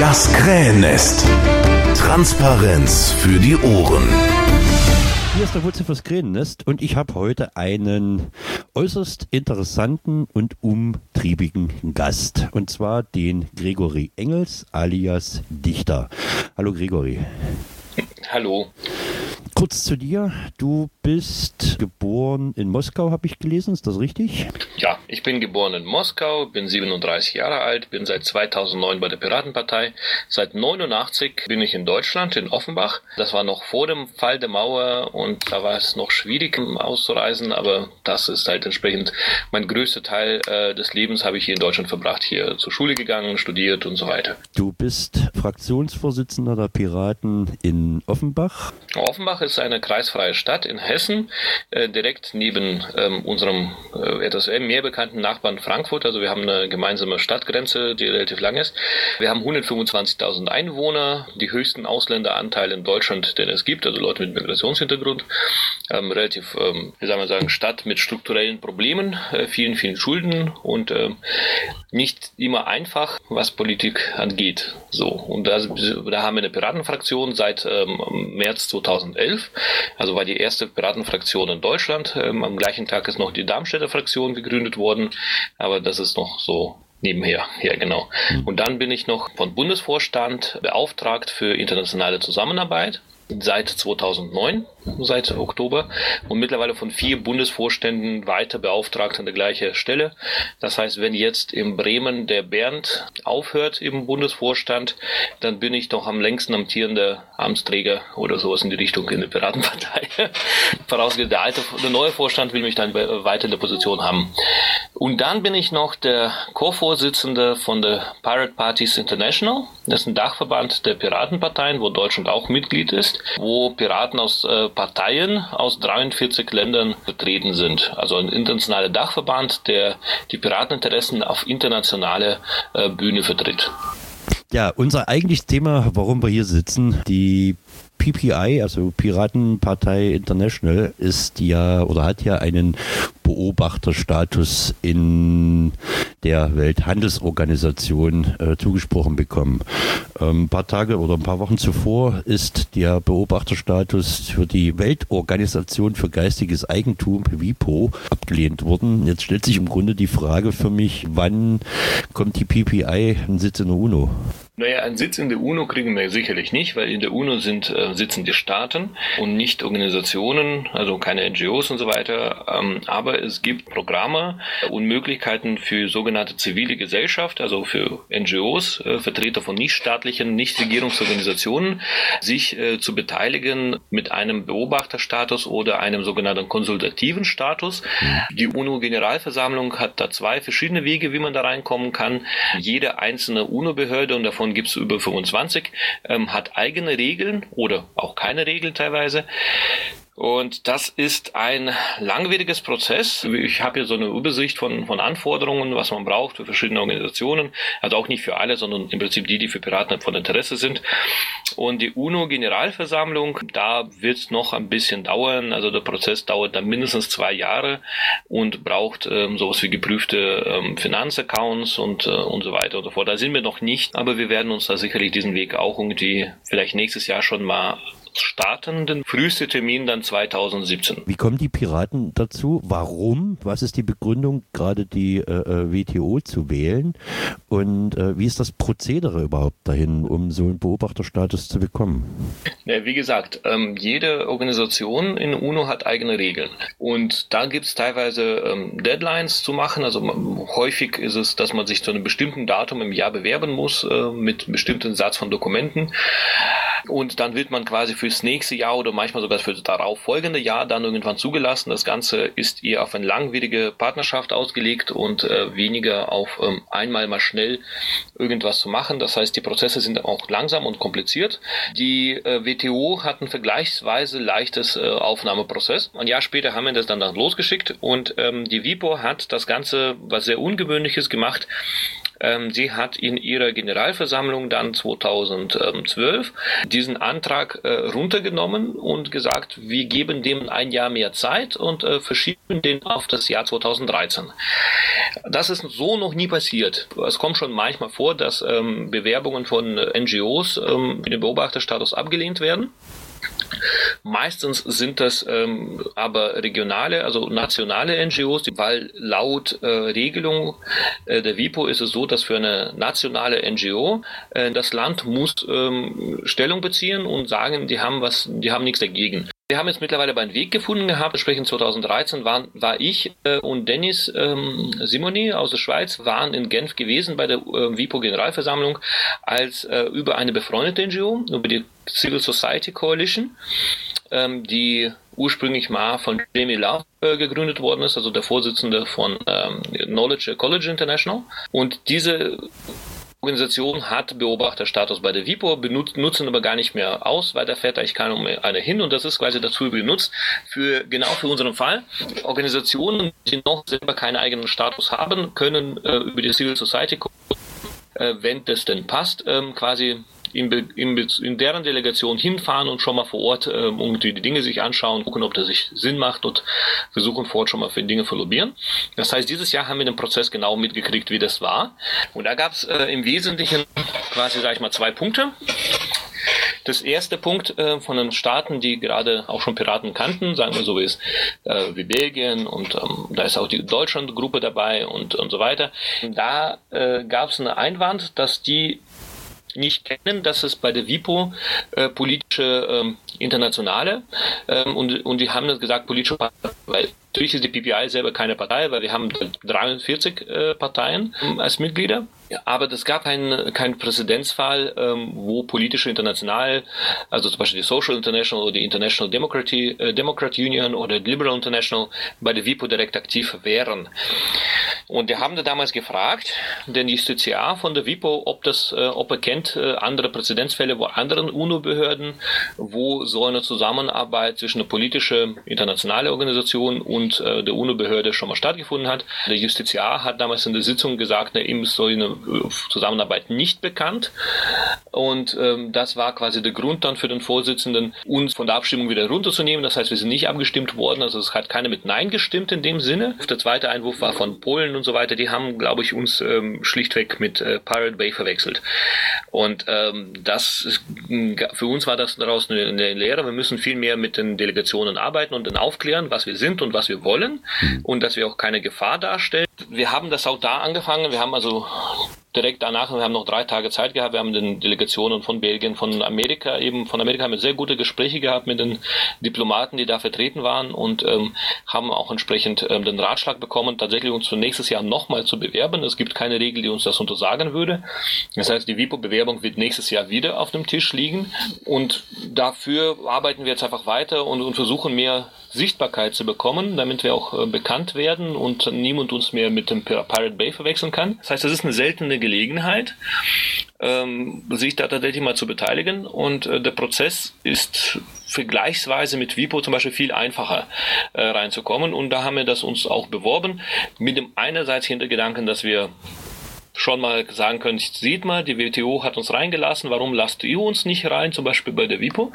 Das Krähennest. Transparenz für die Ohren. Hier ist der Wutze fürs Krähennest und ich habe heute einen äußerst interessanten und umtriebigen Gast. Und zwar den Gregory Engels alias Dichter. Hallo Gregory. Hallo. Kurz zu dir. Du bist geboren in Moskau, habe ich gelesen. Ist das richtig? Ja, ich bin geboren in Moskau, bin 37 Jahre alt, bin seit 2009 bei der Piratenpartei. Seit 89 bin ich in Deutschland, in Offenbach. Das war noch vor dem Fall der Mauer und da war es noch schwierig auszureisen, aber das ist halt entsprechend mein größter Teil äh, des Lebens habe ich hier in Deutschland verbracht. Hier zur Schule gegangen, studiert und so weiter. Du bist Fraktionsvorsitzender der Piraten in Offenbach. Offenbach ist eine kreisfreie Stadt in Hessen, äh, direkt neben ähm, unserem äh, etwas mehr bekannten Nachbarn Frankfurt. Also wir haben eine gemeinsame Stadtgrenze, die relativ lang ist. Wir haben 125.000 Einwohner, die höchsten Ausländeranteile in Deutschland, den es gibt, also Leute mit Migrationshintergrund. Ähm, relativ, ähm, wie soll man sagen, Stadt mit strukturellen Problemen, äh, vielen, vielen Schulden und äh, nicht immer einfach, was Politik angeht. So und da, da haben wir eine Piratenfraktion seit ähm, März 2011. Also war die erste Piratenfraktion in Deutschland. Ähm, am gleichen Tag ist noch die Darmstädter Fraktion gegründet worden, aber das ist noch so nebenher. Ja, genau. Hm. Und dann bin ich noch von Bundesvorstand beauftragt für internationale Zusammenarbeit seit 2009, seit Oktober und mittlerweile von vier Bundesvorständen weiter beauftragt an der gleichen Stelle. Das heißt, wenn jetzt in Bremen der Bernd aufhört im Bundesvorstand, dann bin ich doch am längsten amtierender Amtsträger oder sowas in die Richtung in der Piratenpartei. Vorausgesetzt, der alte, der neue Vorstand will mich dann weiter in der Position haben. Und dann bin ich noch der Co-Vorsitzende von der Pirate Parties International. Das ist ein Dachverband der Piratenparteien, wo Deutschland auch Mitglied ist wo Piraten aus äh, Parteien aus 43 Ländern vertreten sind. Also ein internationaler Dachverband, der die Pirateninteressen auf internationale äh, Bühne vertritt. Ja, unser eigentliches Thema, warum wir hier sitzen, die PPI, also Piratenpartei International, ist ja oder hat ja einen Beobachterstatus in der Welthandelsorganisation äh, zugesprochen bekommen. Ähm, ein paar Tage oder ein paar Wochen zuvor ist der Beobachterstatus für die Weltorganisation für geistiges Eigentum, WIPO, abgelehnt worden. Jetzt stellt sich im Grunde die Frage für mich, wann kommt die PPI einen Sitz in der UNO? Naja, einen Sitz in der UNO kriegen wir sicherlich nicht, weil in der UNO sind äh, sitzen die Staaten und nicht Organisationen, also keine NGOs und so weiter. Ähm, aber es gibt Programme und Möglichkeiten für sogenannte zivile Gesellschaft, also für NGOs, äh, Vertreter von nichtstaatlichen, Nichtregierungsorganisationen, sich äh, zu beteiligen mit einem Beobachterstatus oder einem sogenannten konsultativen Status. Die UNO-Generalversammlung hat da zwei verschiedene Wege, wie man da reinkommen kann. Jede einzelne UNO-Behörde und davon davon gibt es über 25, ähm, hat eigene Regeln oder auch keine Regeln teilweise. Und das ist ein langwieriges Prozess. Ich habe hier so eine Übersicht von, von Anforderungen, was man braucht für verschiedene Organisationen. Also auch nicht für alle, sondern im Prinzip die, die für Piraten von Interesse sind. Und die UNO-Generalversammlung, da wird es noch ein bisschen dauern. Also der Prozess dauert dann mindestens zwei Jahre und braucht ähm, sowas wie geprüfte ähm, Finanzaccounts und, äh, und so weiter und so fort. Da sind wir noch nicht, aber wir werden uns da sicherlich diesen Weg auch irgendwie vielleicht nächstes Jahr schon mal startenden früheste Termin dann 2017. Wie kommen die Piraten dazu? Warum? Was ist die Begründung, gerade die äh, äh WTO zu wählen? Und äh, wie ist das Prozedere überhaupt dahin, um so einen Beobachterstatus zu bekommen? Ja, wie gesagt, ähm, jede Organisation in UNO hat eigene Regeln. Und da gibt es teilweise ähm, Deadlines zu machen. Also häufig ist es, dass man sich zu einem bestimmten Datum im Jahr bewerben muss äh, mit einem bestimmten Satz von Dokumenten. Und dann wird man quasi fürs nächste Jahr oder manchmal sogar für das darauf folgende Jahr dann irgendwann zugelassen. Das Ganze ist eher auf eine langwierige Partnerschaft ausgelegt und äh, weniger auf ähm, einmal mal schnell irgendwas zu machen. Das heißt, die Prozesse sind auch langsam und kompliziert. Die äh, WTO hat ein vergleichsweise leichtes äh, Aufnahmeprozess. Ein Jahr später haben wir das dann, dann losgeschickt und ähm, die WIPO hat das Ganze, was sehr ungewöhnliches gemacht, Ähm, sie hat in ihrer Generalversammlung dann 2012 diesen Antrag äh, runtergenommen und gesagt, wir geben dem ein Jahr mehr Zeit und äh, verschieben den auf das Jahr 2013. Das ist so noch nie passiert. Es kommt schon manchmal vor, dass ähm, Bewerbungen von NGOs ähm, mit dem Beobachterstatus abgelehnt werden. Meistens sind das ähm, aber regionale, also nationale NGOs, weil laut äh, Regelung äh, der WIPO ist es so, dass für eine nationale NGO äh, das Land muss ähm, Stellung beziehen und sagen, die haben was, die haben nichts dagegen. Wir haben jetzt mittlerweile einen Weg gefunden gehabt. Entsprechend 2013 waren, war ich äh, und Dennis ähm, Simoni aus der Schweiz waren in Genf gewesen bei der äh, WIPO-Generalversammlung als äh, über eine befreundete NGO, über die Civil Society Coalition, ähm, die ursprünglich mal von Jamie Love äh, gegründet worden ist, also der Vorsitzende von ähm, Knowledge College International. Und diese Organisation hat Beobachterstatus bei der WIPO, nutzen aber gar nicht mehr aus, weil da fährt eigentlich keiner eine hin und das ist quasi dazu benutzt für genau für unseren Fall. Organisationen, die noch selber keinen eigenen Status haben, können äh, über die Civil Society, äh, wenn das denn passt, ähm, quasi in, in, in, deren Delegation hinfahren und schon mal vor Ort ähm, irgendwie die Dinge sich anschauen, gucken, ob das sich Sinn macht und versuchen vor Ort schon mal für Dinge zu lobbyieren. Das heißt, dieses Jahr haben wir den Prozess genau mitgekriegt, wie das war. Und da gab es äh, im Wesentlichen quasi, sage ich mal, zwei Punkte. Das erste Punkt äh, von den Staaten, die gerade auch schon Piraten kannten, sagen wir so wie es äh, wie Belgien und ähm, da ist auch die Deutschland-Gruppe dabei und, und so weiter. Da äh, gab es einen Einwand, dass die nicht kennen, dass es bei der WIPO äh, politische ähm, Internationale ähm, und, und die haben das gesagt, politische Partei, weil natürlich ist die PPI selber keine Partei, weil wir haben 43 äh, Parteien ähm, als Mitglieder. Aber es gab keinen kein Präzedenzfall, ähm, wo politische International, also zum Beispiel die Social International oder die International Democracy, äh, Democrat Union oder Liberal International bei der WIPO direkt aktiv wären. Und wir haben da damals gefragt, den Justiziar von der WIPO, ob das, äh, ob er kennt äh, andere Präzedenzfälle, wo anderen UNO-Behörden, wo so eine Zusammenarbeit zwischen einer politischen internationale Organisation und äh, der UNO-Behörde schon mal stattgefunden hat. Der Justiziar hat damals in der Sitzung gesagt, na, ist so eine Zusammenarbeit nicht bekannt. Und ähm, das war quasi der Grund dann für den Vorsitzenden, uns von der Abstimmung wieder runterzunehmen. Das heißt, wir sind nicht abgestimmt worden. Also es hat keiner mit Nein gestimmt in dem Sinne. Der zweite Einwurf war von Polen und so weiter. Die haben, glaube ich, uns ähm, schlichtweg mit äh, Pirate Bay verwechselt. Und ähm, das ist, für uns war das daraus eine, eine Lehre. Wir müssen viel mehr mit den Delegationen arbeiten und dann aufklären, was wir sind und was wir wollen mhm. und dass wir auch keine Gefahr darstellen. Wir haben das auch da angefangen. Wir haben also direkt danach, wir haben noch drei Tage Zeit gehabt, wir haben den Delegationen von Belgien, von Amerika, eben von Amerika haben wir sehr gute Gespräche gehabt mit den Diplomaten, die da vertreten waren und ähm, haben auch entsprechend ähm, den Ratschlag bekommen, tatsächlich uns für nächstes Jahr nochmal zu bewerben. Es gibt keine Regel, die uns das untersagen würde. Das heißt, die WIPO-Bewerbung wird nächstes Jahr wieder auf dem Tisch liegen und dafür arbeiten wir jetzt einfach weiter und, und versuchen mehr Sichtbarkeit zu bekommen, damit wir auch äh, bekannt werden und niemand uns mehr mit dem Pirate Bay verwechseln kann. Das heißt, das ist eine seltene Gelegenheit, ähm, sich da tatsächlich mal zu beteiligen und äh, der Prozess ist vergleichsweise mit WIPO zum Beispiel viel einfacher äh, reinzukommen und da haben wir das uns auch beworben mit dem einerseits Hintergedanken, dass wir schon mal sagen können, sieht mal, die WTO hat uns reingelassen, warum lasst ihr uns nicht rein, zum Beispiel bei der WIPO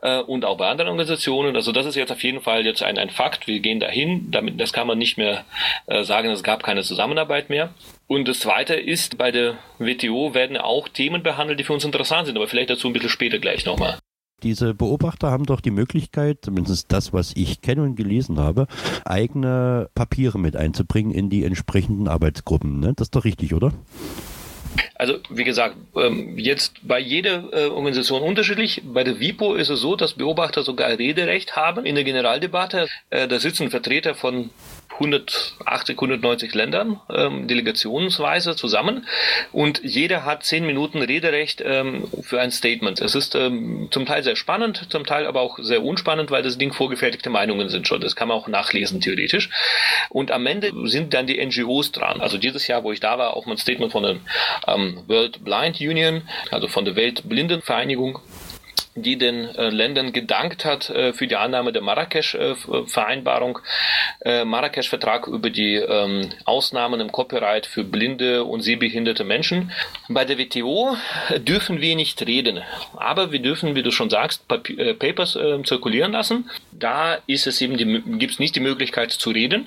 äh, und auch bei anderen Organisationen. Also das ist jetzt auf jeden Fall jetzt ein, ein Fakt, wir gehen dahin, damit, das kann man nicht mehr äh, sagen, es gab keine Zusammenarbeit mehr. Und das Zweite ist, bei der WTO werden auch Themen behandelt, die für uns interessant sind, aber vielleicht dazu ein bisschen später gleich nochmal. Diese Beobachter haben doch die Möglichkeit, zumindest das, was ich kenne und gelesen habe, eigene Papiere mit einzubringen in die entsprechenden Arbeitsgruppen. Ne? Das ist doch richtig, oder? Also wie gesagt, ähm, jetzt bei jeder äh, Organisation unterschiedlich. Bei der WIPO ist es so, dass Beobachter sogar Rederecht haben in der Generaldebatte. Äh, da sitzen Vertreter von 180, 190 Ländern ähm, delegationsweise zusammen und jeder hat zehn Minuten Rederecht ähm, für ein Statement. Es ist ähm, zum Teil sehr spannend, zum Teil aber auch sehr unspannend, weil das Ding vorgefertigte Meinungen sind schon. Das kann man auch nachlesen theoretisch. Und am Ende sind dann die NGOs dran. Also dieses Jahr, wo ich da war, auch mein Statement von der ähm, World Blind Union, also von der Weltblindenvereinigung die den äh, Ländern gedankt hat äh, für die Annahme der Marrakesch-Vereinbarung, äh, Marrakesch-Vertrag über die ähm, Ausnahmen im Copyright für blinde und sehbehinderte Menschen. Bei der WTO dürfen wir nicht reden, aber wir dürfen, wie du schon sagst, Papi äh, Papers äh, zirkulieren lassen. Da ist es eben gibt es nicht die Möglichkeit zu reden.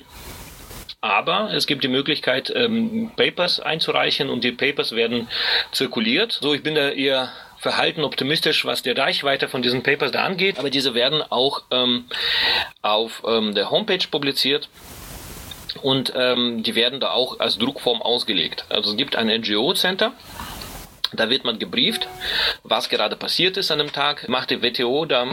Aber es gibt die Möglichkeit, ähm, Papers einzureichen und die Papers werden zirkuliert. So, ich bin da eher verhalten optimistisch, was die Reichweite von diesen Papers da angeht. Aber diese werden auch ähm, auf ähm, der Homepage publiziert. Und ähm, die werden da auch als Druckform ausgelegt. Also es gibt ein NGO-Center, da wird man gebrieft, was gerade passiert ist an dem Tag. Macht die WTO da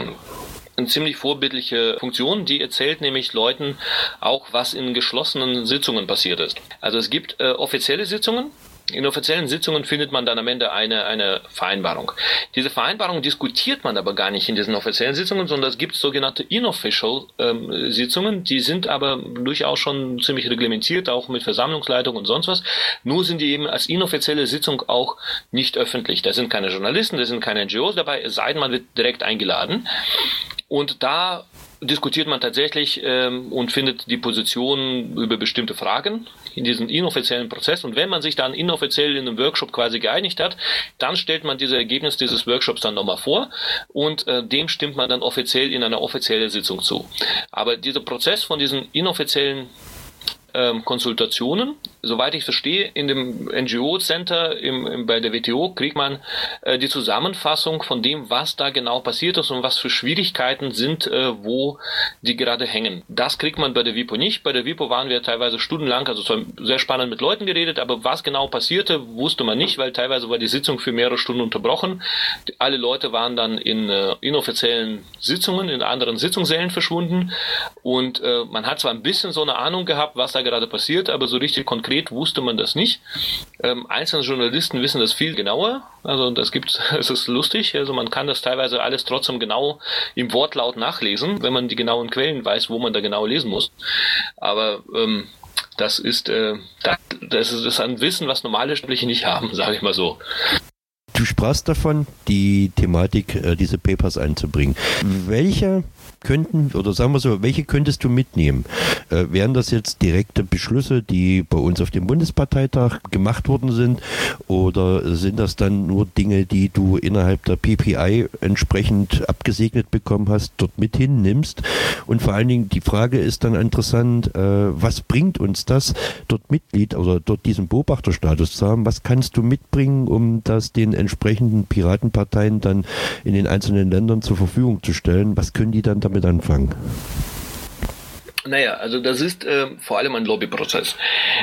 eine ziemlich vorbildliche Funktion. Die erzählt nämlich Leuten auch, was in geschlossenen Sitzungen passiert ist. Also es gibt äh, offizielle Sitzungen, in offiziellen Sitzungen findet man dann am Ende eine, eine Vereinbarung. Diese Vereinbarung diskutiert man aber gar nicht in diesen offiziellen Sitzungen, sondern es gibt sogenannte Inofficial ähm, Sitzungen, die sind aber durchaus schon ziemlich reglementiert, auch mit Versammlungsleitung und sonst was. Nur sind die eben als inoffizielle Sitzung auch nicht öffentlich. Da sind keine Journalisten, da sind keine NGOs dabei, es sei denn, man wird direkt eingeladen. Und da diskutiert man tatsächlich ähm, und findet die Position über bestimmte Fragen in diesem inoffiziellen Prozess. Und wenn man sich dann inoffiziell in einem Workshop quasi geeinigt hat, dann stellt man diese Ergebnisse dieses Workshops dann nochmal vor und äh, dem stimmt man dann offiziell in einer offiziellen Sitzung zu. Aber dieser Prozess von diesen inoffiziellen ähm, Konsultationen. Soweit ich verstehe, in dem NGO-Center bei der WTO kriegt man äh, die Zusammenfassung von dem, was da genau passiert ist und was für Schwierigkeiten sind, äh, wo die gerade hängen. Das kriegt man bei der WIPO nicht. Bei der WIPO waren wir teilweise stundenlang, also sehr spannend mit Leuten geredet, aber was genau passierte, wusste man nicht, weil teilweise war die Sitzung für mehrere Stunden unterbrochen. Alle Leute waren dann in äh, inoffiziellen Sitzungen, in anderen Sitzungssälen verschwunden und äh, man hat zwar ein bisschen so eine Ahnung gehabt, was da gerade passiert, aber so richtig konkret wusste man das nicht. Ähm, einzelne Journalisten wissen das viel genauer. Also das gibt, es ist lustig. Also man kann das teilweise alles trotzdem genau im Wortlaut nachlesen, wenn man die genauen Quellen weiß, wo man da genau lesen muss. Aber ähm, das ist, äh, das, das ist ein Wissen, was normale Sprüche nicht haben, sage ich mal so. Du sprachst davon, die Thematik, äh, diese Papers einzubringen. Welche könnten, oder sagen wir so, welche könntest du mitnehmen? Äh, wären das jetzt direkte Beschlüsse, die bei uns auf dem Bundesparteitag gemacht worden sind? Oder sind das dann nur Dinge, die du innerhalb der PPI entsprechend abgesegnet bekommen hast, dort mit hinnimmst? Und vor allen Dingen die Frage ist dann interessant, äh, was bringt uns das, dort Mitglied oder dort diesen Beobachterstatus zu haben? Was kannst du mitbringen, um das den entsprechenden Piratenparteien dann in den einzelnen Ländern zur Verfügung zu stellen? Was können die dann damit damit anfangen? Naja, also das ist äh, vor allem ein Lobbyprozess.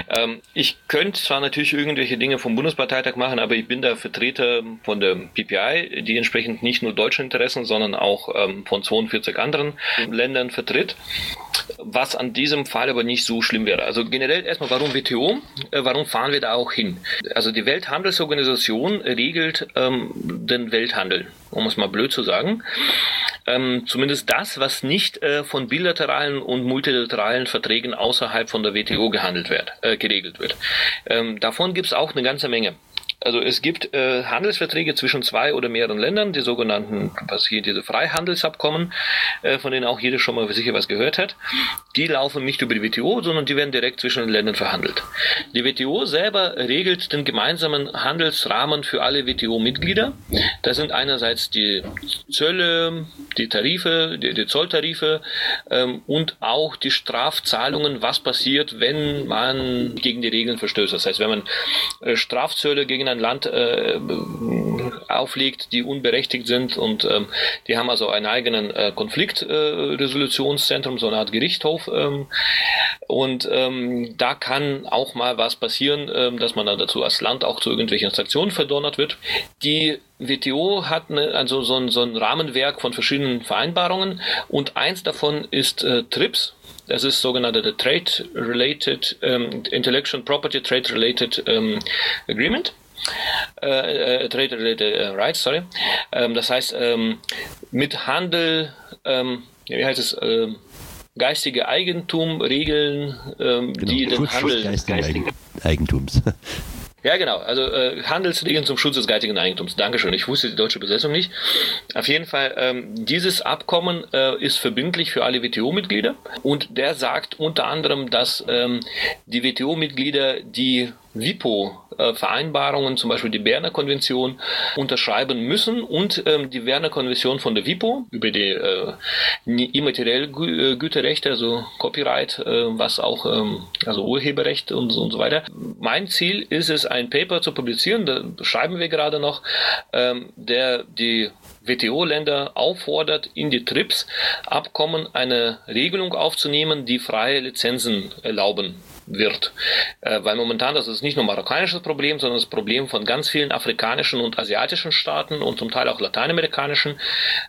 Ähm, ich könnte zwar natürlich irgendwelche Dinge vom Bundesparteitag machen, aber ich bin da Vertreter von der PPI, die entsprechend nicht nur deutsche Interessen, sondern auch ähm, von 42 anderen Ländern vertritt was an diesem Fall aber nicht so schlimm wäre. Also generell erstmal, warum WTO? Äh, warum fahren wir da auch hin? Also die Welthandelsorganisation regelt ähm, den Welthandel, um es mal blöd zu sagen. Ähm, zumindest das, was nicht äh, von bilateralen und multilateralen Verträgen außerhalb von der WTO gehandelt wird, äh, geregelt wird. Ähm, davon gibt es auch eine ganze Menge. Also es gibt äh, Handelsverträge zwischen zwei oder mehreren Ländern, die sogenannten, was hier diese Freihandelsabkommen, äh, von denen auch jeder schon mal sicher was gehört hat. Die laufen nicht über die WTO, sondern die werden direkt zwischen den Ländern verhandelt. Die WTO selber regelt den gemeinsamen Handelsrahmen für alle WTO-Mitglieder. Das sind einerseits die Zölle, die Tarife, die, die Zolltarife ähm, und auch die Strafzahlungen, was passiert, wenn man gegen die Regeln verstößt. Das heißt, wenn man äh, Strafzölle gegen ein Land äh, auflegt, die unberechtigt sind und ähm, die haben also einen eigenen äh, Konfliktresolutionszentrum, äh, so eine Art Gerichtshof ähm, und ähm, da kann auch mal was passieren, ähm, dass man dann dazu als Land auch zu irgendwelchen Sanktionen verdonnert wird. Die WTO hat eine, also so ein, so ein Rahmenwerk von verschiedenen Vereinbarungen und eins davon ist äh, TRIPS. Das ist sogenannte Trade Related um, Intellectual Property Trade Related um, Agreement. Äh, äh, Trade Related äh, Rights, sorry. Ähm, das heißt, ähm, mit Handel, ähm, wie heißt es, ähm, geistige Eigentum, Regeln, ähm, genau. die den Handel geistigen Eigentums. Ja, genau. Also äh, Handelsregeln zum Schutz des geistigen Eigentums. Dankeschön. Ich wusste die deutsche Besetzung nicht. Auf jeden Fall, ähm, dieses Abkommen äh, ist verbindlich für alle WTO-Mitglieder und der sagt unter anderem, dass ähm, die WTO-Mitglieder die WIPO-Vereinbarungen, zum Beispiel die Berner Konvention, unterschreiben müssen und ähm, die Berner Konvention von der WIPO über die äh, immaterielle Gü äh, Güterrechte, also Copyright, äh, was auch, ähm, also Urheberrecht und, und so weiter. Mein Ziel ist es, ein Paper zu publizieren, da schreiben wir gerade noch, ähm, der die WTO-Länder auffordert, in die TRIPS-Abkommen eine Regelung aufzunehmen, die freie Lizenzen erlauben wird. Äh, weil momentan, das ist nicht nur marokkanisches Problem, sondern das Problem von ganz vielen afrikanischen und asiatischen Staaten und zum Teil auch lateinamerikanischen,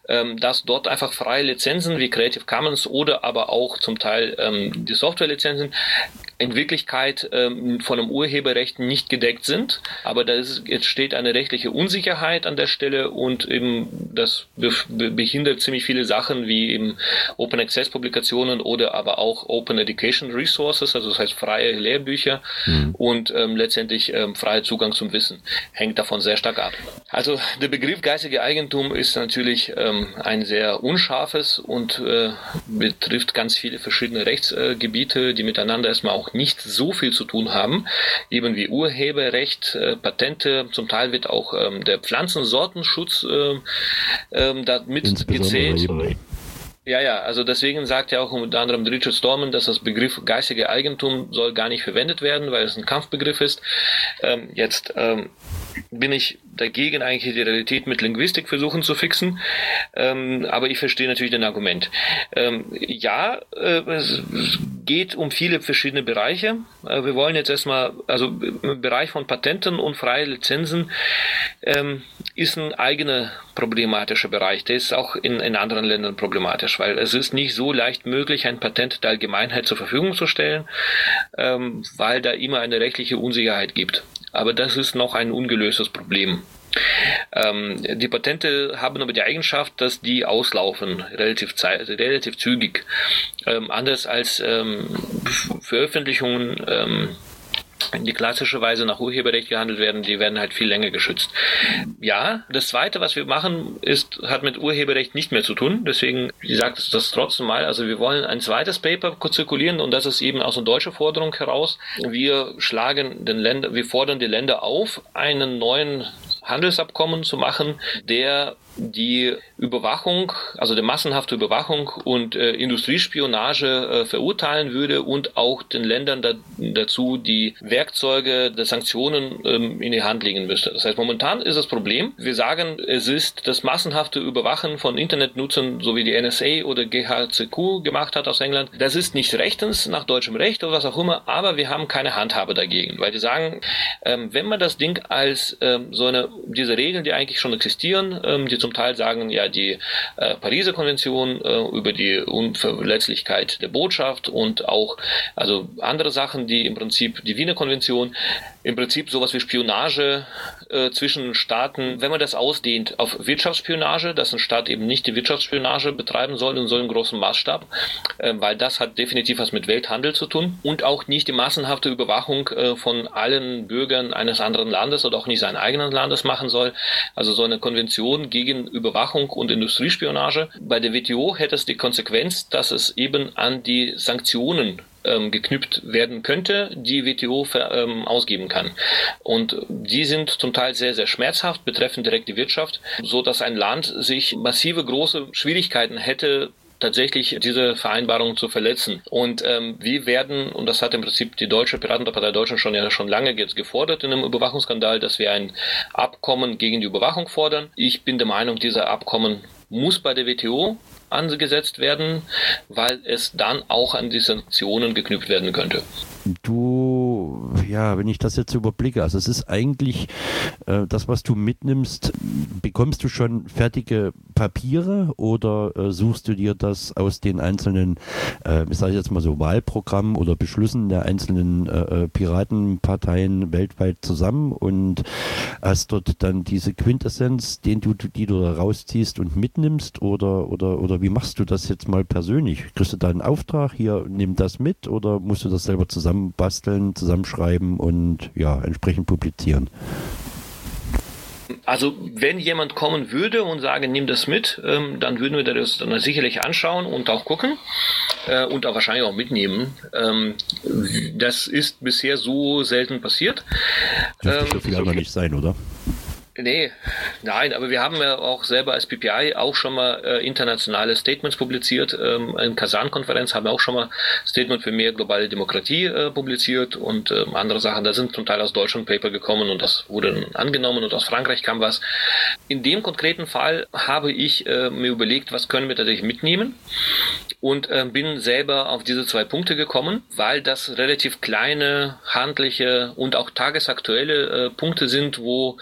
ähm, dass dort einfach freie Lizenzen wie Creative Commons oder aber auch zum Teil ähm, die Softwarelizenzen in Wirklichkeit ähm, von dem Urheberrecht nicht gedeckt sind. Aber da ist, jetzt steht eine rechtliche Unsicherheit an der Stelle und eben das behindert ziemlich viele Sachen wie eben Open Access Publikationen oder aber auch Open Education Resources, also das heißt freie Lehrbücher mhm. und ähm, letztendlich ähm, freier Zugang zum Wissen. Hängt davon sehr stark ab. Also der Begriff geistige Eigentum ist natürlich ähm, ein sehr unscharfes und äh, betrifft ganz viele verschiedene Rechtsgebiete, die miteinander erstmal auch nicht so viel zu tun haben, eben wie Urheberrecht, äh, Patente, zum Teil wird auch ähm, der Pflanzensortenschutz äh, ähm, damit gezählt. Ja, ja, also deswegen sagt ja auch unter anderem Richard Stallman, dass das Begriff geistige Eigentum soll gar nicht verwendet werden, weil es ein Kampfbegriff ist. Ähm, jetzt ähm, bin ich dagegen, eigentlich die Realität mit Linguistik versuchen zu fixen, ähm, aber ich verstehe natürlich den Argument. Ähm, ja, äh, es geht um viele verschiedene Bereiche. Äh, wir wollen jetzt erstmal, also im Bereich von Patenten und freie Lizenzen ähm, ist ein eigener problematischer Bereich. Der ist auch in, in anderen Ländern problematisch, weil es ist nicht so leicht möglich, ein Patent der Allgemeinheit zur Verfügung zu stellen, ähm, weil da immer eine rechtliche Unsicherheit gibt. Aber das ist noch ein ungelöstes Problem. Ähm, die Patente haben aber die Eigenschaft, dass die auslaufen relativ, relativ zügig. Ähm, anders als ähm, Veröffentlichungen ähm, die klassischerweise nach Urheberrecht gehandelt werden, die werden halt viel länger geschützt. Ja, das zweite, was wir machen, ist, hat mit Urheberrecht nicht mehr zu tun. Deswegen, ich sage das trotzdem mal, also wir wollen ein zweites Paper zirkulieren und das ist eben aus einer deutschen Forderung heraus. Wir schlagen den Länder, wir fordern die Länder auf, einen neuen Handelsabkommen zu machen, der die Überwachung, also die massenhafte Überwachung und äh, Industriespionage äh, verurteilen würde und auch den Ländern da, dazu die Werkzeuge der Sanktionen ähm, in die Hand legen müsste. Das heißt, momentan ist das Problem, wir sagen, es ist das massenhafte Überwachen von Internetnutzern, so wie die NSA oder GHCQ gemacht hat aus England. Das ist nicht rechtens nach deutschem Recht oder was auch immer, aber wir haben keine Handhabe dagegen, weil die sagen, ähm, wenn man das Ding als ähm, so eine, diese Regeln, die eigentlich schon existieren, ähm, die zum Teil sagen, ja, die äh, Pariser Konvention äh, über die Unverletzlichkeit der Botschaft und auch also andere Sachen, die im Prinzip die Wiener Konvention, im Prinzip sowas wie Spionage äh, zwischen Staaten, wenn man das ausdehnt auf Wirtschaftsspionage, dass ein Staat eben nicht die Wirtschaftsspionage betreiben soll in so einem großen Maßstab, äh, weil das hat definitiv was mit Welthandel zu tun und auch nicht die massenhafte Überwachung äh, von allen Bürgern eines anderen Landes oder auch nicht seines eigenen Landes machen soll. Also so eine Konvention gegen Überwachung und Industriespionage. Bei der WTO hätte es die Konsequenz, dass es eben an die Sanktionen ähm, geknüpft werden könnte, die WTO ähm, ausgeben kann. Und die sind zum Teil sehr, sehr schmerzhaft, betreffen direkt die Wirtschaft, so dass ein Land sich massive große Schwierigkeiten hätte, tatsächlich diese Vereinbarung zu verletzen. Und ähm, wir werden, und das hat im Prinzip die Deutsche Piratenpartei Deutschland schon ja schon lange jetzt gefordert in einem Überwachungsskandal, dass wir ein Abkommen gegen die Überwachung fordern. Ich bin der Meinung, dieser Abkommen muss bei der WTO angesetzt werden, weil es dann auch an die Sanktionen geknüpft werden könnte. Du, ja, wenn ich das jetzt überblicke, also es ist eigentlich äh, das, was du mitnimmst, bekommst du schon fertige Papiere oder äh, suchst du dir das aus den einzelnen, äh, ich sage jetzt mal so Wahlprogrammen oder Beschlüssen der einzelnen äh, äh, Piratenparteien weltweit zusammen und hast dort dann diese Quintessenz, den du, die du da rausziehst und mitnimmst oder oder oder wie machst du das jetzt mal persönlich? Kriegst du da einen Auftrag, hier nimm das mit oder musst du das selber zusammenbasteln, zusammenschreiben und ja, entsprechend publizieren? Also wenn jemand kommen würde und sagen, nimm das mit, ähm, dann würden wir das dann sicherlich anschauen und auch gucken äh, und auch wahrscheinlich auch mitnehmen. Ähm, das ist bisher so selten passiert. Dürfte ähm, so viel aber nicht sein, oder? Nee, nein, aber wir haben ja auch selber als PPI auch schon mal äh, internationale Statements publiziert. Ähm, in Kasan-Konferenz haben wir auch schon mal Statement für mehr globale Demokratie äh, publiziert und äh, andere Sachen. Da sind zum Teil aus Deutschland Paper gekommen und das wurde dann angenommen und aus Frankreich kam was. In dem konkreten Fall habe ich äh, mir überlegt, was können wir tatsächlich mitnehmen und äh, bin selber auf diese zwei Punkte gekommen, weil das relativ kleine, handliche und auch tagesaktuelle äh, Punkte sind, wo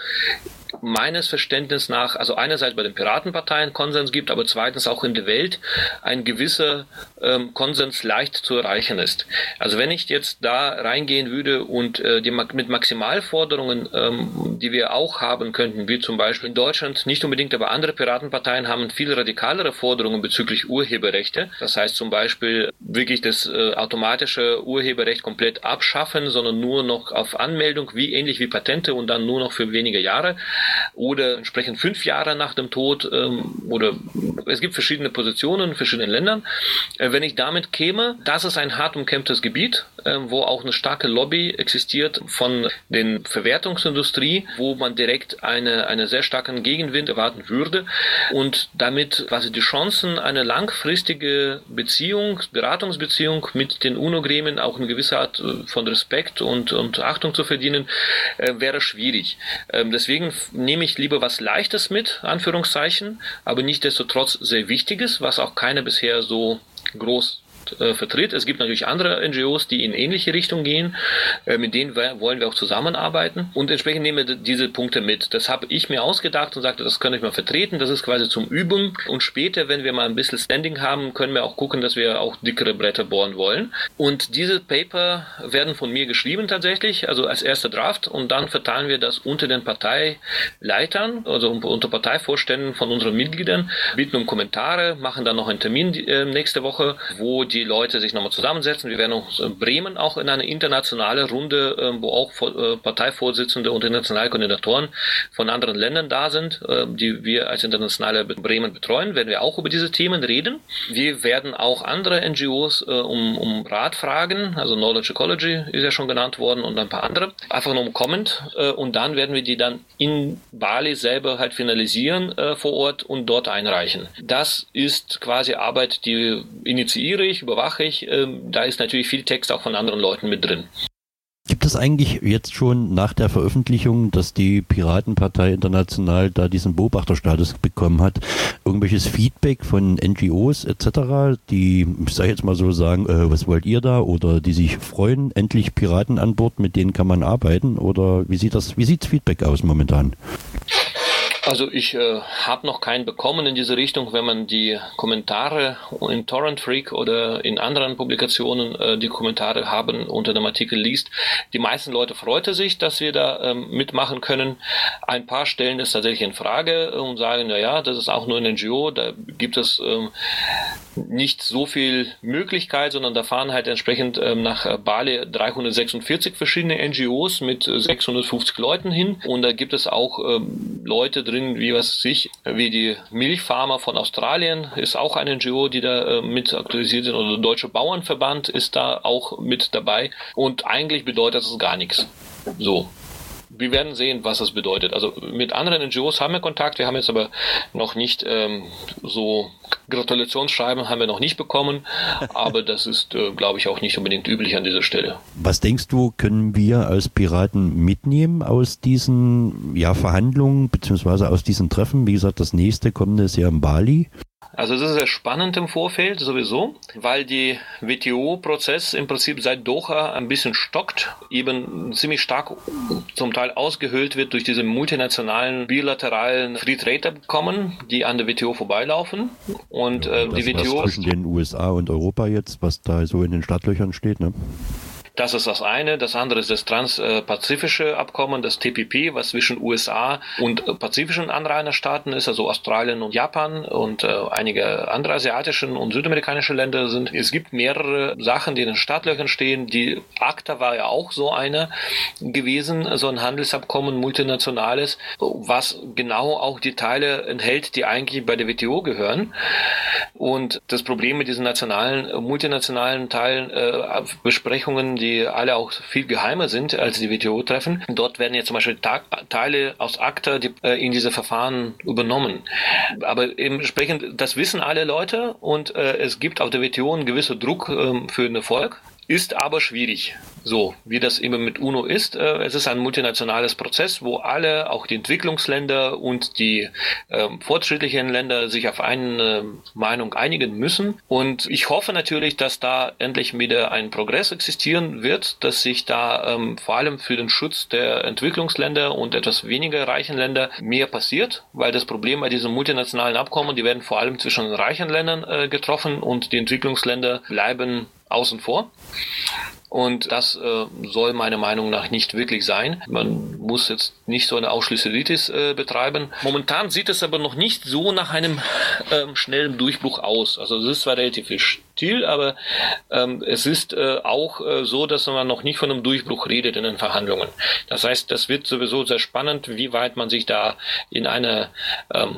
meines Verständnisses nach, also einerseits bei den Piratenparteien Konsens gibt, aber zweitens auch in der Welt ein gewisser ähm, Konsens leicht zu erreichen ist. Also wenn ich jetzt da reingehen würde und äh, die, mit Maximalforderungen, ähm, die wir auch haben könnten, wie zum Beispiel in Deutschland, nicht unbedingt, aber andere Piratenparteien haben viel radikalere Forderungen bezüglich Urheberrechte. Das heißt zum Beispiel wirklich das äh, automatische Urheberrecht komplett abschaffen, sondern nur noch auf Anmeldung, wie ähnlich wie Patente und dann nur noch für wenige Jahre oder entsprechend fünf Jahre nach dem Tod ähm, oder es gibt verschiedene Positionen in verschiedenen Ländern. Äh, wenn ich damit käme, das ist ein hart umkämpftes Gebiet, äh, wo auch eine starke Lobby existiert von den Verwertungsindustrie, wo man direkt eine, eine sehr starken Gegenwind erwarten würde und damit quasi die Chancen, eine langfristige Beziehung, Beratungsbeziehung mit den UNO-Gremien auch eine gewisse Art äh, von Respekt und, und Achtung zu verdienen, äh, wäre schwierig. Ähm, deswegen nehme ich lieber was Leichtes mit, Anführungszeichen, aber nicht desto trotz sehr Wichtiges, was auch keine bisher so groß äh, vertritt. Es gibt natürlich andere NGOs, die in ähnliche Richtung gehen. Äh, mit denen wollen wir auch zusammenarbeiten. Und entsprechend nehmen wir diese Punkte mit. Das habe ich mir ausgedacht und sagte, das kann ich mal vertreten. Das ist quasi zum Üben. Und später, wenn wir mal ein bisschen Standing haben, können wir auch gucken, dass wir auch dickere Bretter bohren wollen. Und diese Paper werden von mir geschrieben tatsächlich, also als erster Draft. Und dann verteilen wir das unter den Parteileitern, also unter Parteivorständen von unseren Mitgliedern, bitten um Kommentare, machen dann noch einen Termin äh, nächste Woche, wo die Leute sich nochmal zusammensetzen. Wir werden uns in Bremen auch in eine internationale Runde, ähm, wo auch äh, Parteivorsitzende und internationale Koordinatoren von anderen Ländern da sind, ähm, die wir als internationale Bremen betreuen, werden wir auch über diese Themen reden. Wir werden auch andere NGOs äh, um, um Rat fragen, also Knowledge Ecology ist ja schon genannt worden und ein paar andere, einfach nur um Comment äh, und dann werden wir die dann in Bali selber halt finalisieren vor Ort und dort einreichen. Das ist quasi Arbeit, die initiiere ich überwache ich. Ähm, da ist natürlich viel Text auch von anderen Leuten mit drin. Gibt es eigentlich jetzt schon nach der Veröffentlichung, dass die Piratenpartei international da diesen Beobachterstatus bekommen hat, irgendwelches Feedback von NGOs etc., die, ich sage jetzt mal so, sagen, äh, was wollt ihr da? Oder die sich freuen, endlich Piraten an Bord, mit denen kann man arbeiten? Oder wie sieht das, wie sieht's Feedback aus momentan? Also ich äh, habe noch keinen bekommen in diese Richtung. Wenn man die Kommentare in Torrent Freak oder in anderen Publikationen äh, die Kommentare haben unter dem Artikel liest, die meisten Leute freuten sich, dass wir da ähm, mitmachen können. Ein paar stellen es tatsächlich in Frage und sagen, na ja, das ist auch nur ein NGO, da gibt es ähm, nicht so viel Möglichkeit, sondern da fahren halt entsprechend ähm, nach Bali 346 verschiedene NGOs mit 650 Leuten hin. Und da gibt es auch ähm, Leute drin, wie was sich, wie die Milchfarmer von Australien ist auch ein NGO, die da äh, mit aktualisiert sind. Oder der Deutsche Bauernverband ist da auch mit dabei. Und eigentlich bedeutet das gar nichts. So wir werden sehen, was das bedeutet. Also mit anderen NGOs haben wir Kontakt, wir haben jetzt aber noch nicht ähm, so Gratulationsschreiben haben wir noch nicht bekommen, aber das ist, äh, glaube ich, auch nicht unbedingt üblich an dieser Stelle. Was denkst du, können wir als Piraten mitnehmen aus diesen ja, Verhandlungen beziehungsweise aus diesen Treffen? Wie gesagt, das nächste kommende ist ja in Bali. Also es ist sehr spannend im Vorfeld sowieso, weil die WTO-Prozess im Prinzip seit Doha ein bisschen stockt, eben ziemlich stark zum Teil ausgehöhlt wird durch diese multinationalen bilateralen Free Trade Abkommen, die an der WTO vorbeilaufen. Und äh, Was, die was WTO zwischen den USA und Europa jetzt, was da so in den Startlöchern steht, ne? Das ist das eine. Das andere ist das transpazifische Abkommen, das TPP, was zwischen USA und pazifischen Anrainerstaaten ist, also Australien und Japan und äh, einige andere asiatischen und südamerikanische Länder sind. Es gibt mehrere Sachen, die in den Startlöchern stehen. Die ACTA war ja auch so eine gewesen, so ein Handelsabkommen, multinationales, was genau auch die Teile enthält, die eigentlich bei der WTO gehören. Und das Problem mit diesen nationalen, multinationalen Teilen, äh, Besprechungen, die alle auch viel geheimer sind als die WTO-Treffen. Dort werden jetzt zum Beispiel Teile aus ACTA die, äh, in diese Verfahren übernommen. Aber entsprechend, das wissen alle Leute und äh, es gibt auf der WTO einen gewissen Druck äh, für den Erfolg. Ist aber schwierig. So, wie das immer mit UNO ist. Äh, es ist ein multinationales Prozess, wo alle, auch die Entwicklungsländer und die äh, fortschrittlichen Länder sich auf eine Meinung einigen müssen. Und ich hoffe natürlich, dass da endlich wieder ein Progress existieren wird, dass sich da ähm, vor allem für den Schutz der Entwicklungsländer und etwas weniger reichen Länder mehr passiert, weil das Problem bei diesen multinationalen Abkommen, die werden vor allem zwischen reichen Ländern äh, getroffen und die Entwicklungsländer bleiben außen vor. Und das äh, soll meiner Meinung nach nicht wirklich sein. Man muss jetzt nicht so eine Ausschlüsselitis äh, betreiben. Momentan sieht es aber noch nicht so nach einem ähm, schnellen Durchbruch aus. Also es ist zwar relativ still, aber ähm, es ist äh, auch äh, so, dass man noch nicht von einem Durchbruch redet in den Verhandlungen. Das heißt, das wird sowieso sehr spannend, wie weit man sich da in einer ähm,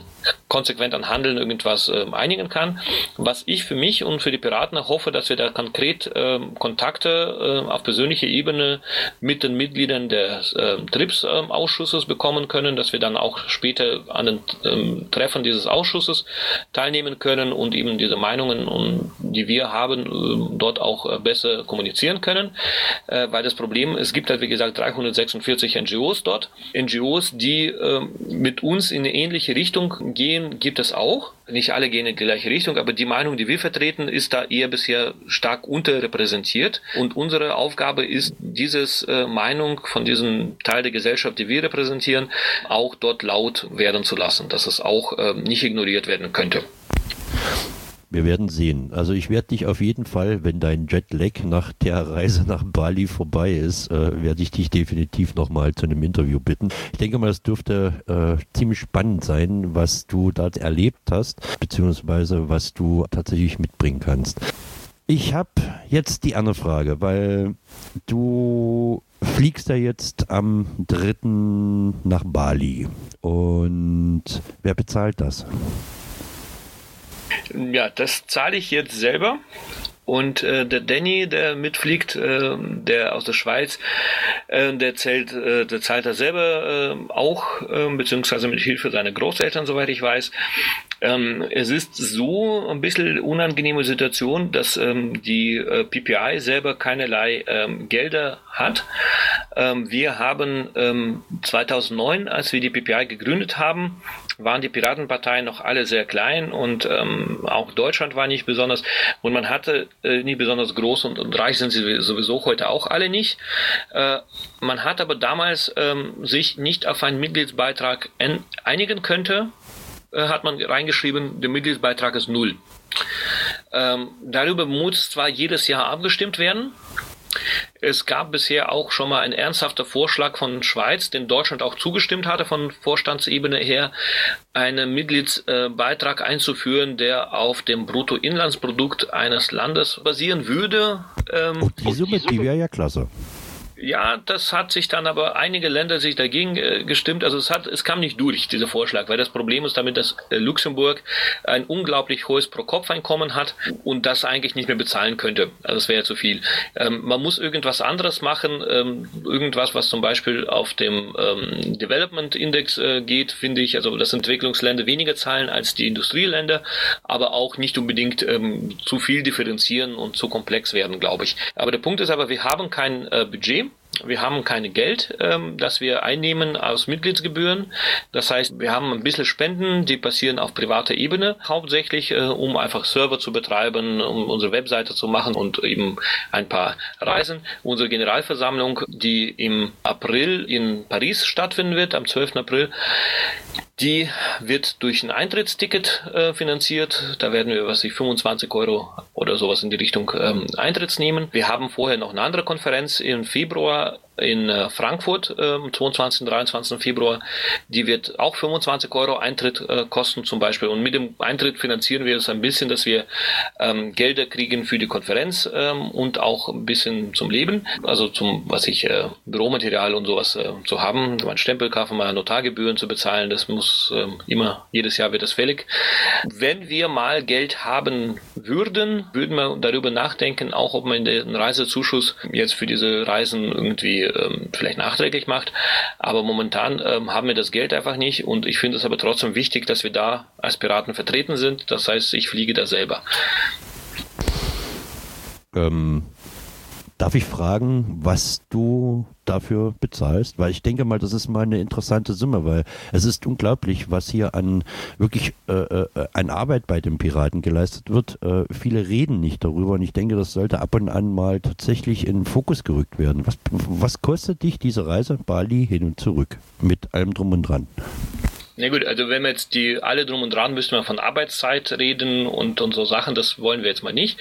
konsequent an Handeln irgendwas ähm, einigen kann. Was ich für mich und für die Piraten hoffe, dass wir da konkret ähm, Kontakte äh, auf persönlicher Ebene mit den Mitgliedern des äh, TRIPS-Ausschusses bekommen können, dass wir dann auch später an den ähm, Treffen dieses Ausschusses teilnehmen können und eben diese Meinungen, und, die wir haben, äh, dort auch äh, besser kommunizieren können. Äh, weil das Problem, es gibt halt wie gesagt 346 NGOs dort. NGOs, die äh, mit uns in eine ähnliche Richtung gehen, gibt es auch. Nicht alle gehen in die gleiche Richtung, aber die Meinung, die wir vertreten, ist da eher bisher stark unterrepräsentiert. Und unsere Aufgabe ist, dieses Meinung von diesem Teil der Gesellschaft, die wir repräsentieren, auch dort laut werden zu lassen, dass es auch äh, nicht ignoriert werden könnte. Wir werden sehen. Also ich werde dich auf jeden Fall, wenn dein Jetlag nach der Reise nach Bali vorbei ist, äh, werde ich dich definitiv nochmal zu einem Interview bitten. Ich denke mal, es dürfte äh, ziemlich spannend sein, was du da erlebt hast, beziehungsweise was du tatsächlich mitbringen kannst. Ich habe jetzt die andere Frage, weil du fliegst ja jetzt am 3. nach Bali. Und wer bezahlt das? Ja, das zahle ich jetzt selber. Und äh, der Danny, der mitfliegt, äh, der aus der Schweiz, äh, der zählt, äh, der zahlt er selber äh, auch, äh, beziehungsweise mit Hilfe seiner Großeltern, soweit ich weiß. Ähm, es ist so ein bisschen unangenehme Situation, dass ähm, die äh, PPI selber keinerlei ähm, Gelder hat. Ähm, wir haben 2009, ähm, als wir die PPI gegründet haben, waren die Piratenparteien noch alle sehr klein und ähm, auch Deutschland war nicht besonders und man hatte äh, nie besonders groß und, und, reich sind sie sowieso heute auch alle nicht. Äh, man hat aber damals ähm, sich nicht auf einen Mitgliedsbeitrag einigen könnte, äh, hat man reingeschrieben, der Mitgliedsbeitrag ist null. Ähm, darüber muss zwar jedes Jahr abgestimmt werden, es gab bisher auch schon mal einen ernsthafter Vorschlag von Schweiz, den Deutschland auch zugestimmt hatte von Vorstandsebene her, einen Mitgliedsbeitrag einzuführen, der auf dem Bruttoinlandsprodukt eines Landes basieren würde. Ähm, oh, die Summe, die wäre ja klasse. Ja, das hat sich dann aber einige Länder sich dagegen äh, gestimmt. Also es hat, es kam nicht durch, dieser Vorschlag, weil das Problem ist damit, dass äh, Luxemburg ein unglaublich hohes Pro-Kopf-Einkommen hat und das eigentlich nicht mehr bezahlen könnte. Also das wäre zu viel. Ähm, man muss irgendwas anderes machen, ähm, irgendwas, was zum Beispiel auf dem ähm, Development Index äh, geht, finde ich. Also dass Entwicklungsländer weniger zahlen als die Industrieländer, aber auch nicht unbedingt ähm, zu viel differenzieren und zu komplex werden, glaube ich. Aber der Punkt ist aber, wir haben kein äh, Budget wir haben kein Geld, ähm, das wir einnehmen aus Mitgliedsgebühren. Das heißt, wir haben ein bisschen Spenden, die passieren auf privater Ebene, hauptsächlich, äh, um einfach Server zu betreiben, um unsere Webseite zu machen und eben ein paar Reisen. Unsere Generalversammlung, die im April in Paris stattfinden wird, am 12. April, die wird durch ein Eintrittsticket äh, finanziert. Da werden wir, was ich, 25 Euro oder sowas in die Richtung ähm, Eintritts nehmen. Wir haben vorher noch eine andere Konferenz im Februar in äh, Frankfurt äh, am 22. und 23. Februar. Die wird auch 25 Euro Eintritt äh, kosten zum Beispiel. Und mit dem Eintritt finanzieren wir es ein bisschen, dass wir ähm, Gelder kriegen für die Konferenz ähm, und auch ein bisschen zum Leben. Also zum, was ich, äh, Büromaterial und sowas äh, zu haben. Mein Stempelkauf, mal Notargebühren zu bezahlen, das muss äh, immer, jedes Jahr wird das fällig. Wenn wir mal Geld haben würden, würden wir darüber nachdenken, auch ob man den Reisezuschuss jetzt für diese Reisen irgendwie ähm, vielleicht nachträglich macht. Aber momentan ähm, haben wir das Geld einfach nicht und ich finde es aber trotzdem wichtig, dass wir da als Piraten vertreten sind. Das heißt, ich fliege da selber. Ähm, Darf ich fragen, was du dafür bezahlst? Weil ich denke mal, das ist mal eine interessante Summe, weil es ist unglaublich, was hier an wirklich äh, äh, an Arbeit bei den Piraten geleistet wird. Äh, viele reden nicht darüber und ich denke, das sollte ab und an mal tatsächlich in den Fokus gerückt werden. Was, was kostet dich diese Reise Bali hin und zurück mit allem drum und dran? Na gut, also wenn wir jetzt die alle drum und dran, müssten wir von Arbeitszeit reden und, und so Sachen, das wollen wir jetzt mal nicht.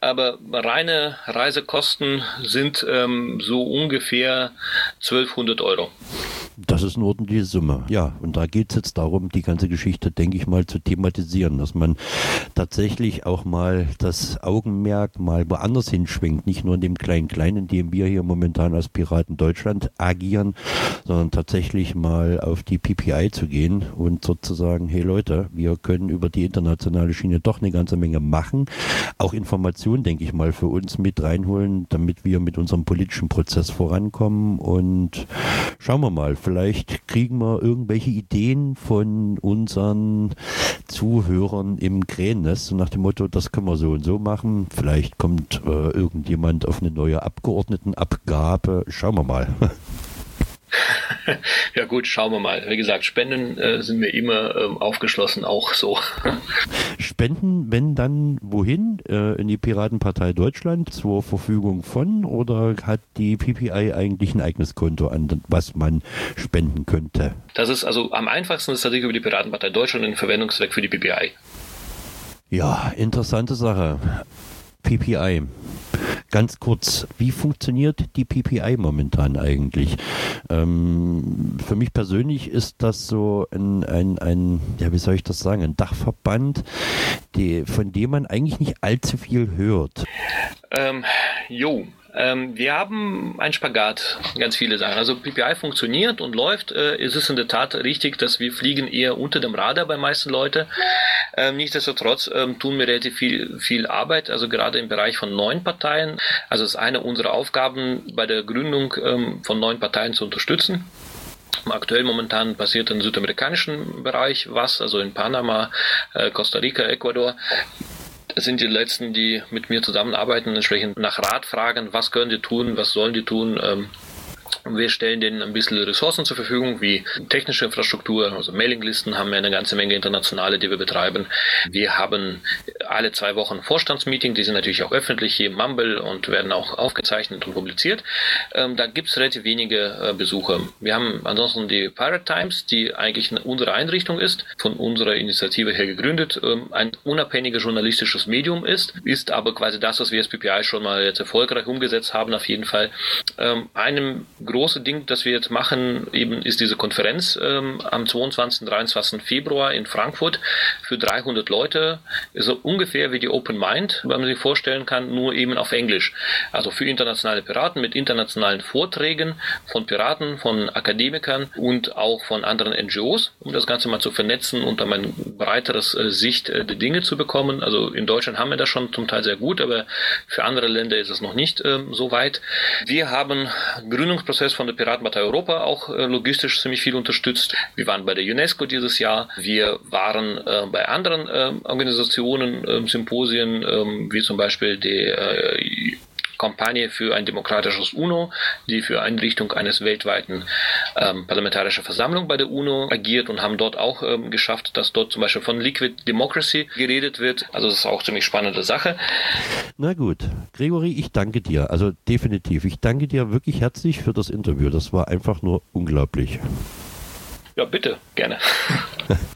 Aber reine Reisekosten sind ähm, so ungefähr 1200 Euro. Das ist eine ordentliche Summe. Ja, und da geht es jetzt darum, die ganze Geschichte, denke ich mal, zu thematisieren, dass man tatsächlich auch mal das Augenmerk mal woanders hinschwenkt, nicht nur in dem kleinen Kleinen, in dem wir hier momentan als Piraten Deutschland agieren, sondern tatsächlich mal auf die PPI zu gehen und sozusagen, hey Leute, wir können über die internationale Schiene doch eine ganze Menge machen, auch Informationen, denke ich mal, für uns mit reinholen, damit wir mit unserem politischen Prozess vorankommen und schauen wir mal, vielleicht kriegen wir irgendwelche Ideen von unseren Zuhörern im Krähennest, so nach dem Motto, das können wir so und so machen. Vielleicht kommt äh, irgendjemand auf eine neue Abgeordnetenabgabe. Schauen wir mal. ja gut, schauen wir mal. Wie gesagt, Spenden äh, sind mir immer ähm, aufgeschlossen, auch so. Spenden, wenn dann wohin? Äh, in die Piratenpartei Deutschland zur Verfügung von oder hat die PPI eigentlich ein eigenes Konto, an was man spenden könnte? Das ist also am einfachsten ist tatsächlich über die Piratenpartei Deutschland ein Verwendungszweck für die PPI. Ja, interessante Sache. PPI. Ganz kurz, wie funktioniert die PPI momentan eigentlich? Ähm, für mich persönlich ist das so ein, ein, ein, ja, wie soll ich das sagen, ein Dachverband, die, von dem man eigentlich nicht allzu viel hört. Ähm, jo, ähm, wir haben ein Spagat, ganz viele Sachen. Also PPI funktioniert und läuft. Äh, es ist in der Tat richtig, dass wir fliegen eher unter dem Radar bei meisten Leuten. Ähm, nichtsdestotrotz ähm, tun wir relativ viel, viel Arbeit, also gerade im Bereich von neuen Parteien. Also es ist eine unserer Aufgaben, bei der Gründung ähm, von neuen Parteien zu unterstützen. Aktuell momentan passiert im südamerikanischen Bereich was, also in Panama, äh, Costa Rica, Ecuador sind die letzten, die mit mir zusammenarbeiten, entsprechend nach Rat fragen, was können die tun, was sollen die tun. Ähm, wir stellen denen ein bisschen Ressourcen zur Verfügung, wie technische Infrastruktur, also Mailinglisten haben wir eine ganze Menge internationale, die wir betreiben. Wir haben alle zwei Wochen Vorstandsmeeting, die sind natürlich auch öffentlich hier im Mumble und werden auch aufgezeichnet und publiziert. Ähm, da gibt es relativ wenige äh, Besucher. Wir haben ansonsten die Pirate Times, die eigentlich unsere Einrichtung ist, von unserer Initiative her gegründet, ähm, ein unabhängiges journalistisches Medium ist, ist aber quasi das, was wir als PPI schon mal jetzt erfolgreich umgesetzt haben, auf jeden Fall. Ähm, einem große Ding, das wir jetzt machen, eben ist diese Konferenz ähm, am 22. 23. Februar in Frankfurt für 300 Leute. So ungefähr wie die Open Mind, wenn man sich vorstellen kann, nur eben auf Englisch. Also für internationale Piraten mit internationalen Vorträgen von Piraten, von Akademikern und auch von anderen NGOs, um das Ganze mal zu vernetzen und dann ein breiteres äh, Sicht äh, der Dinge zu bekommen. Also in Deutschland haben wir das schon zum Teil sehr gut, aber für andere Länder ist es noch nicht äh, so weit. Wir haben Gründungsprozess Prozess von der Piratenpartei Europa auch äh, logistisch ziemlich viel unterstützt. Wir waren bei der UNESCO dieses Jahr. Wir waren äh, bei anderen äh, Organisationen, ähm, Symposien, ähm, wie zum Beispiel die äh, Kampagne für ein demokratisches UNO, die für Einrichtung eines weltweiten ähm, parlamentarischen Versammlung bei der UNO agiert und haben dort auch ähm, geschafft, dass dort zum Beispiel von Liquid Democracy geredet wird. Also das ist auch ziemlich spannende Sache. Na gut, Gregory, ich danke dir. Also definitiv. Ich danke dir wirklich herzlich für das Interview. Das war einfach nur unglaublich. Ja, bitte, gerne.